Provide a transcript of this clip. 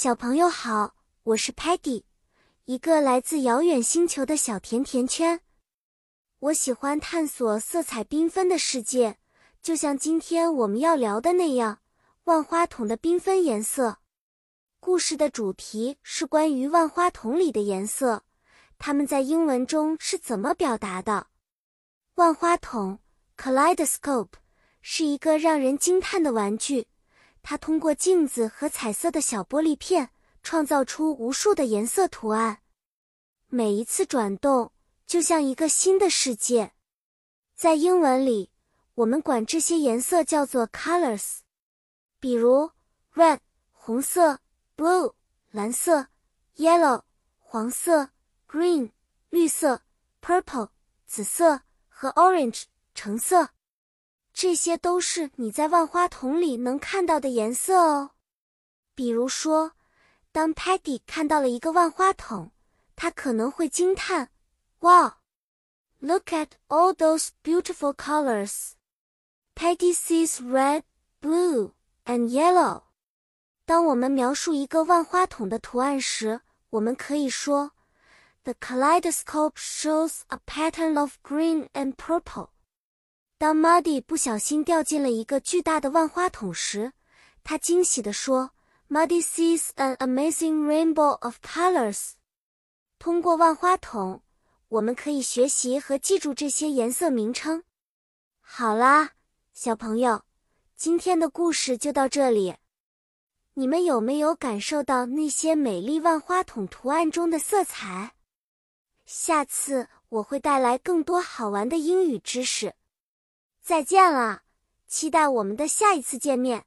小朋友好，我是 Patty，一个来自遥远星球的小甜甜圈。我喜欢探索色彩缤纷的世界，就像今天我们要聊的那样，万花筒的缤纷颜色。故事的主题是关于万花筒里的颜色，它们在英文中是怎么表达的？万花筒 （Kaleidoscope） 是一个让人惊叹的玩具。它通过镜子和彩色的小玻璃片，创造出无数的颜色图案。每一次转动，就像一个新的世界。在英文里，我们管这些颜色叫做 colors，比如 red 红色，blue 蓝色，yellow 黄色，green 绿色，purple 紫色和 orange 橙色。这些都是你在万花筒里能看到的颜色哦。比如说，当 Patty 看到了一个万花筒，他可能会惊叹：“Wow, look at all those beautiful colors! Patty sees red, blue, and yellow.” 当我们描述一个万花筒的图案时，我们可以说：“The kaleidoscope shows a pattern of green and purple.” 当 Muddy 不小心掉进了一个巨大的万花筒时，他惊喜地说：“Muddy sees an amazing rainbow of colors。”通过万花筒，我们可以学习和记住这些颜色名称。好啦，小朋友，今天的故事就到这里。你们有没有感受到那些美丽万花筒图案中的色彩？下次我会带来更多好玩的英语知识。再见了，期待我们的下一次见面。